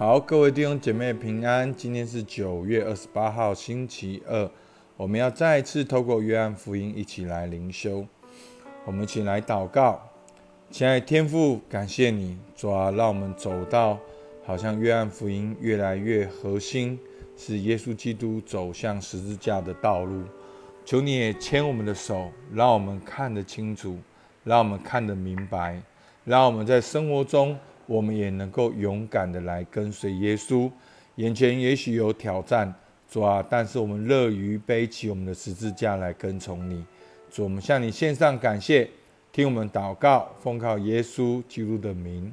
好，各位弟兄姐妹平安。今天是九月二十八号，星期二。我们要再一次透过约翰福音一起来灵修。我们一起来祷告，亲爱的天父，感谢你，主啊，让我们走到好像约翰福音越来越核心，是耶稣基督走向十字架的道路。求你也牵我们的手，让我们看得清楚，让我们看得明白，让我们在生活中。我们也能够勇敢的来跟随耶稣。眼前也许有挑战，主啊，但是我们乐于背起我们的十字架来跟从你。主，我们向你献上感谢，听我们祷告，奉靠耶稣基督的名，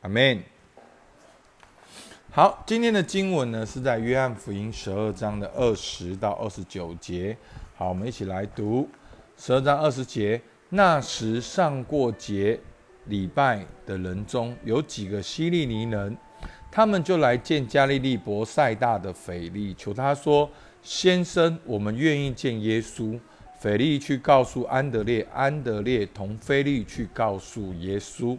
阿门。好，今天的经文呢是在约翰福音十二章的二十到二十九节。好，我们一起来读十二章二十节。那时上过节。礼拜的人中有几个希利尼人，他们就来见加利利伯赛大的腓力，求他说：“先生，我们愿意见耶稣。”腓力去告诉安德烈，安德烈同腓力去告诉耶稣。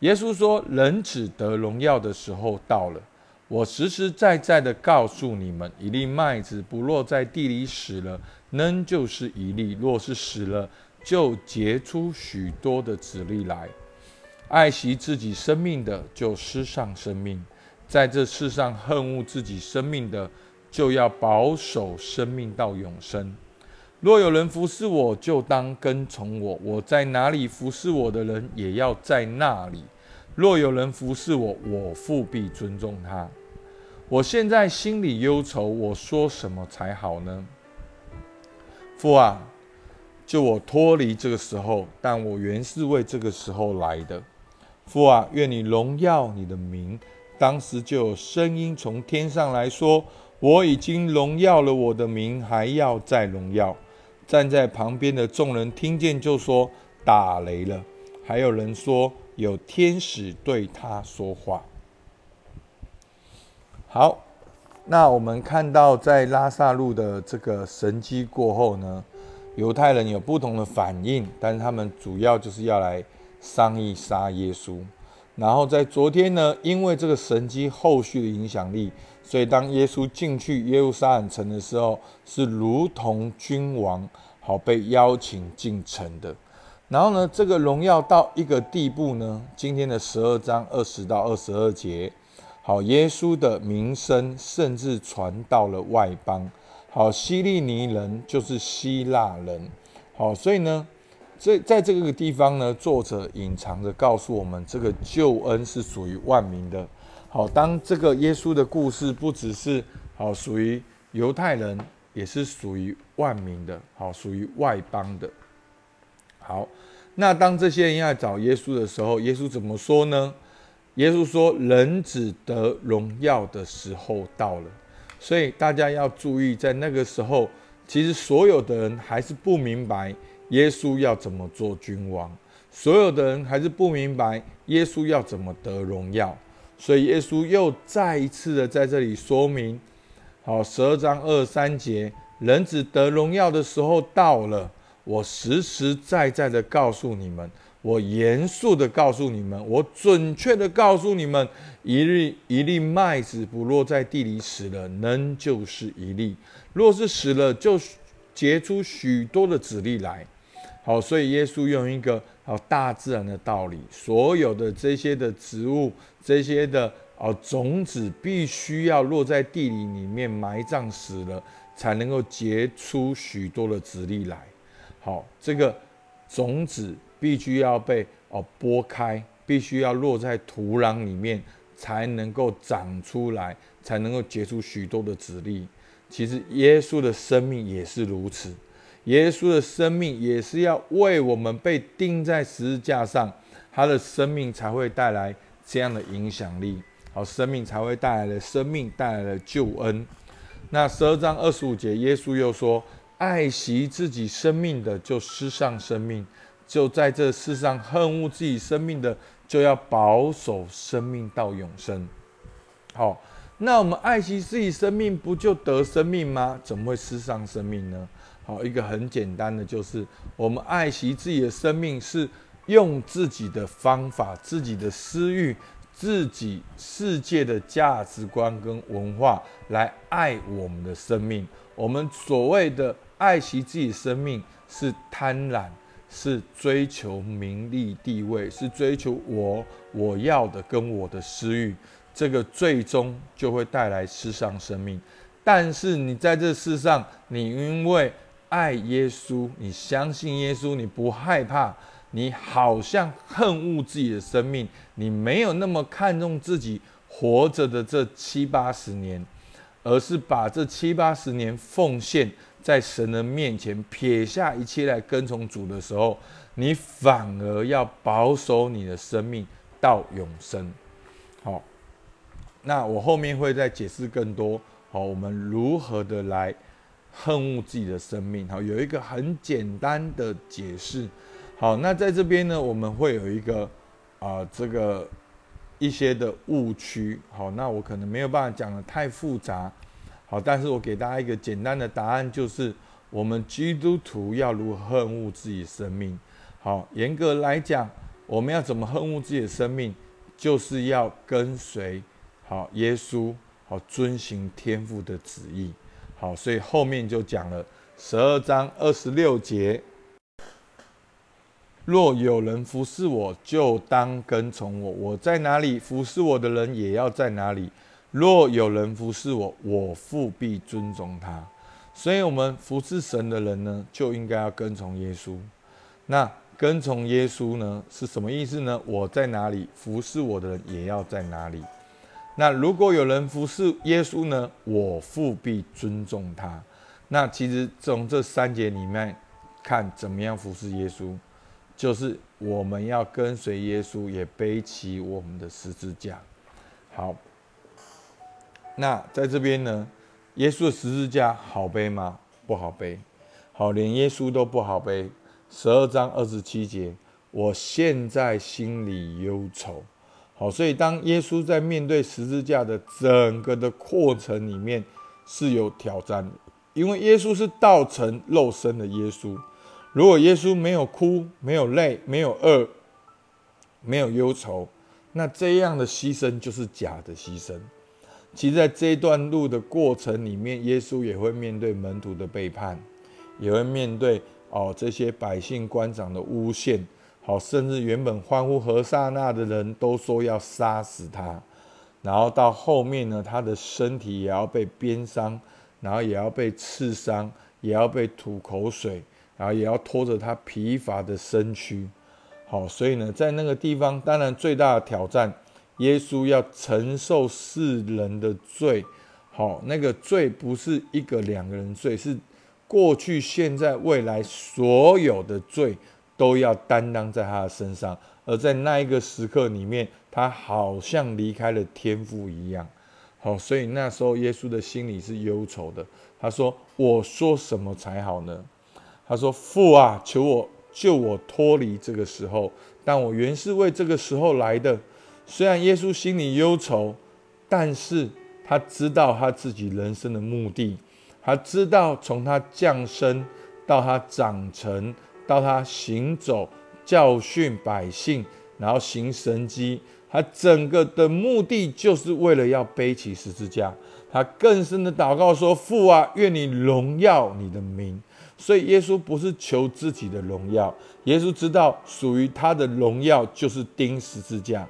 耶稣说：“人子得荣耀的时候到了。我实实在在的告诉你们，一粒麦子不落在地里死了，仍就是一粒；若是死了，就结出许多的子粒来。爱惜自己生命的，就失上生命；在这世上恨恶自己生命的，就要保守生命到永生。若有人服侍我，就当跟从我；我在哪里服侍我的人，也要在那里。若有人服侍我，我父必尊重他。我现在心里忧愁，我说什么才好呢？父啊！就我脱离这个时候，但我原是为这个时候来的。父啊，愿你荣耀你的名。当时就有声音从天上来说：“我已经荣耀了我的名，还要再荣耀。”站在旁边的众人听见就说：“打雷了。”还有人说：“有天使对他说话。”好，那我们看到在拉萨路的这个神迹过后呢？犹太人有不同的反应，但是他们主要就是要来商议杀耶稣。然后在昨天呢，因为这个神迹后续的影响力，所以当耶稣进去耶路撒冷城的时候，是如同君王，好被邀请进城的。然后呢，这个荣耀到一个地步呢，今天的十二章二十到二十二节，好，耶稣的名声甚至传到了外邦。好，希利尼人就是希腊人。好，所以呢，这在这个地方呢，作者隐藏着告诉我们，这个救恩是属于万民的。好，当这个耶稣的故事不只是好属于犹太人，也是属于万民的。好，属于外邦的。好，那当这些人要找耶稣的时候，耶稣怎么说呢？耶稣说：“人子得荣耀的时候到了。”所以大家要注意，在那个时候，其实所有的人还是不明白耶稣要怎么做君王，所有的人还是不明白耶稣要怎么得荣耀。所以耶稣又再一次的在这里说明：好，十二章二三节，人子得荣耀的时候到了，我实实在在的告诉你们。我严肃的告诉你们，我准确的告诉你们，一粒一粒麦子不落在地里死了，能就是一粒；若是死了，就结出许多的籽粒来。好，所以耶稣用一个好大自然的道理，所有的这些的植物，这些的哦种子，必须要落在地里里面埋葬死了，才能够结出许多的籽粒来。好，这个种子。必须要被哦剥开，必须要落在土壤里面，才能够长出来，才能够结出许多的籽粒。其实耶稣的生命也是如此，耶稣的生命也是要为我们被钉在十字架上，他的生命才会带来这样的影响力。好，生命才会带来了生命，带来了救恩。那十二章二十五节，耶稣又说：“爱惜自己生命的，就失上生命。”就在这世上恨恶自己生命的，就要保守生命到永生。好，那我们爱惜自己生命，不就得生命吗？怎么会失上生命呢？好，一个很简单的，就是我们爱惜自己的生命，是用自己的方法、自己的私欲，自己世界的价值观跟文化来爱我们的生命。我们所谓的爱惜自己生命，是贪婪，是追求名利地位，是追求我我要的跟我的私欲。这个最终就会带来世上生命。但是你在这世上，你因为爱耶稣，你相信耶稣，你不害怕。你好像恨恶自己的生命，你没有那么看重自己活着的这七八十年，而是把这七八十年奉献在神的面前，撇下一切来跟从主的时候，你反而要保守你的生命到永生。好，那我后面会再解释更多。好，我们如何的来恨恶自己的生命？好，有一个很简单的解释。好，那在这边呢，我们会有一个啊，这个一些的误区。好，那我可能没有办法讲的太复杂。好，但是我给大家一个简单的答案，就是我们基督徒要如何恨恶自己生命。好，严格来讲，我们要怎么恨恶自己的生命，就是要跟随好耶稣，好遵行天父的旨意。好，所以后面就讲了十二章二十六节。若有人服侍我，就当跟从我；我在哪里，服侍我的人也要在哪里。若有人服侍我，我父必尊重他。所以，我们服侍神的人呢，就应该要跟从耶稣。那跟从耶稣呢，是什么意思呢？我在哪里，服侍我的人也要在哪里。那如果有人服侍耶稣呢，我父必尊重他。那其实从这三节里面看，怎么样服侍耶稣？就是我们要跟随耶稣，也背起我们的十字架。好，那在这边呢，耶稣的十字架好背吗？不好背。好，连耶稣都不好背。十二章二十七节，我现在心里忧愁。好，所以当耶稣在面对十字架的整个的过程里面是有挑战的，因为耶稣是道成肉身的耶稣。如果耶稣没有哭、没有泪、没有饿、没有忧愁，那这样的牺牲就是假的牺牲。其实，在这一段路的过程里面，耶稣也会面对门徒的背叛，也会面对哦这些百姓官长的诬陷，好，甚至原本欢呼何萨那的人都说要杀死他。然后到后面呢，他的身体也要被鞭伤，然后也要被刺伤，也要被吐口水。然后也要拖着他疲乏的身躯，好，所以呢，在那个地方，当然最大的挑战，耶稣要承受世人的罪，好，那个罪不是一个两个人罪，是过去、现在、未来所有的罪都要担当在他的身上，而在那一个时刻里面，他好像离开了天父一样，好，所以那时候耶稣的心里是忧愁的，他说：“我说什么才好呢？”他说：“父啊，求我救我脱离这个时候，但我原是为这个时候来的。虽然耶稣心里忧愁，但是他知道他自己人生的目的，他知道从他降生到他长成，到他行走教训百姓，然后行神迹，他整个的目的就是为了要背起十字架。他更深的祷告说：父啊，愿你荣耀你的名。”所以耶稣不是求自己的荣耀，耶稣知道属于他的荣耀就是钉十字架，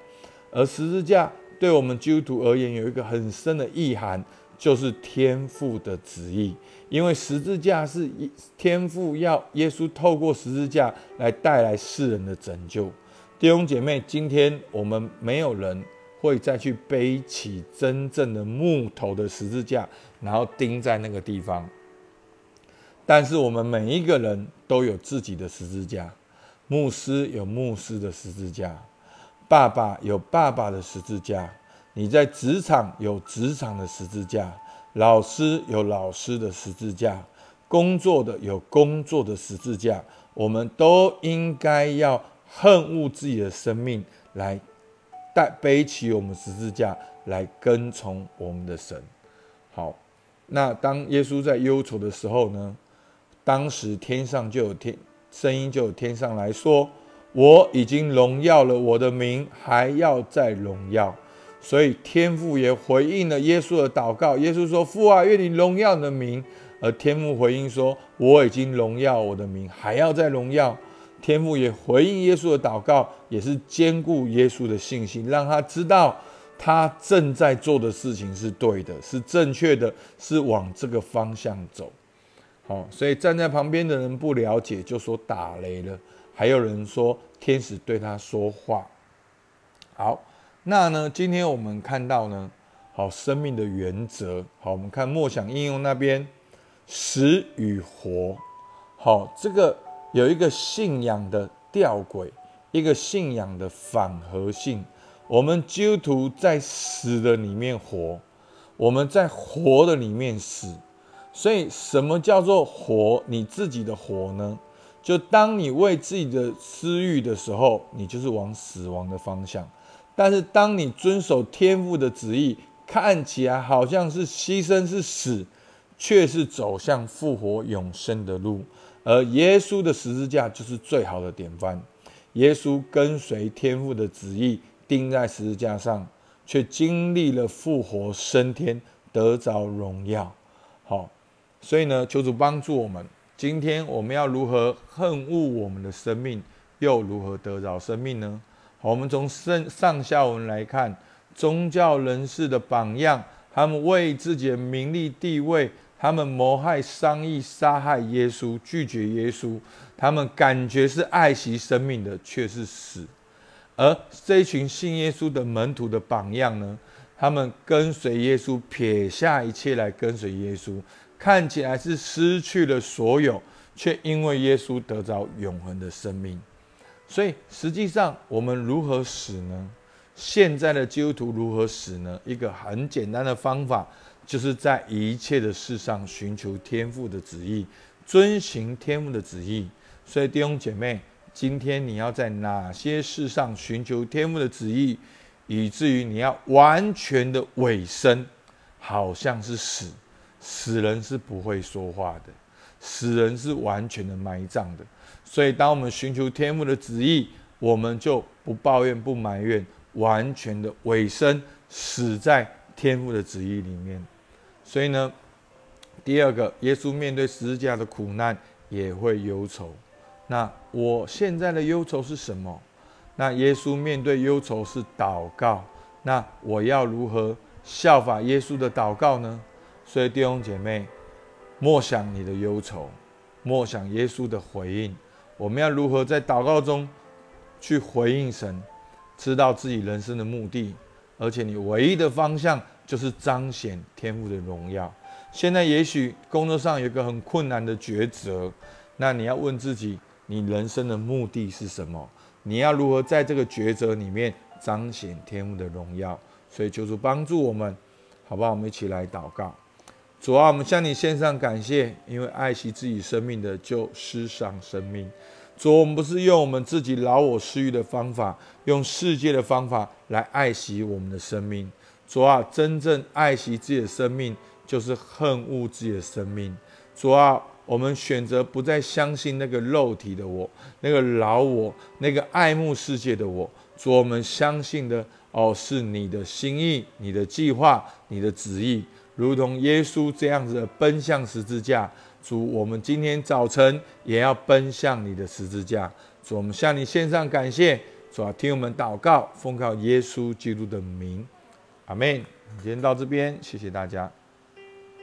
而十字架对我们基督徒而言有一个很深的意涵，就是天父的旨意。因为十字架是天父要耶稣透过十字架来带来世人的拯救。弟兄姐妹，今天我们没有人会再去背起真正的木头的十字架，然后钉在那个地方。但是我们每一个人都有自己的十字架，牧师有牧师的十字架，爸爸有爸爸的十字架，你在职场有职场的十字架，老师有老师的十字架，工作的有工作的十字架，我们都应该要恨恶自己的生命，来带背起我们十字架，来跟从我们的神。好，那当耶稣在忧愁的时候呢？当时天上就有天声音，就有天上来说：“我已经荣耀了我的名，还要再荣耀。所以天父也回应了耶稣的祷告。耶稣说：“父啊，愿你荣耀你的名。”而天父回应说：“我已经荣耀我的名，还要再荣耀。”天父也回应耶稣的祷告，也是兼顾耶稣的信心，让他知道他正在做的事情是对的，是正确的，是往这个方向走。好，所以站在旁边的人不了解，就说打雷了；还有人说天使对他说话。好，那呢？今天我们看到呢，好生命的原则。好，我们看默想应用那边。死与活，好，这个有一个信仰的吊诡，一个信仰的反合性。我们基督徒在死的里面活，我们在活的里面死。所以，什么叫做活？你自己的活呢？就当你为自己的私欲的时候，你就是往死亡的方向；但是，当你遵守天父的旨意，看起来好像是牺牲是死。却是走向复活永生的路，而耶稣的十字架就是最好的典范。耶稣跟随天父的旨意，钉在十字架上，却经历了复活升天，得着荣耀。好，所以呢，求主帮助我们。今天我们要如何恨恶我们的生命，又如何得着生命呢？好，我们从上上下文来看，宗教人士的榜样，他们为自己的名利地位。他们谋害、商议、杀害耶稣，拒绝耶稣。他们感觉是爱惜生命的，却是死。而这一群信耶稣的门徒的榜样呢？他们跟随耶稣，撇下一切来跟随耶稣，看起来是失去了所有，却因为耶稣得着永恒的生命。所以，实际上我们如何死呢？现在的基督徒如何死呢？一个很简单的方法。就是在一切的事上寻求天父的旨意，遵行天父的旨意。所以弟兄姐妹，今天你要在哪些事上寻求天父的旨意，以至于你要完全的委身，好像是死，死人是不会说话的，死人是完全的埋葬的。所以当我们寻求天父的旨意，我们就不抱怨、不埋怨，完全的委身，死在天父的旨意里面。所以呢，第二个，耶稣面对十字架的苦难也会忧愁。那我现在的忧愁是什么？那耶稣面对忧愁是祷告。那我要如何效法耶稣的祷告呢？所以弟兄姐妹，莫想你的忧愁，莫想耶稣的回应。我们要如何在祷告中去回应神，知道自己人生的目的，而且你唯一的方向。就是彰显天赋的荣耀。现在也许工作上有一个很困难的抉择，那你要问自己：你人生的目的是什么？你要如何在这个抉择里面彰显天赋的荣耀？所以求主帮助我们，好不好？我们一起来祷告。主啊，我们向你献上感谢，因为爱惜自己生命的就失丧生命。主，我们不是用我们自己劳我私欲的方法，用世界的方法来爱惜我们的生命。主啊，真正爱惜自己的生命，就是恨恶自己的生命。主啊，我们选择不再相信那个肉体的我，那个老我，那个爱慕世界的我。主，我们相信的哦，是你的心意、你的计划、你的旨意，如同耶稣这样子的奔向十字架。主，我们今天早晨也要奔向你的十字架。主，我们向你献上感谢。主啊，听我们祷告，奉靠耶稣基督的名。阿门。今天到这边，谢谢大家。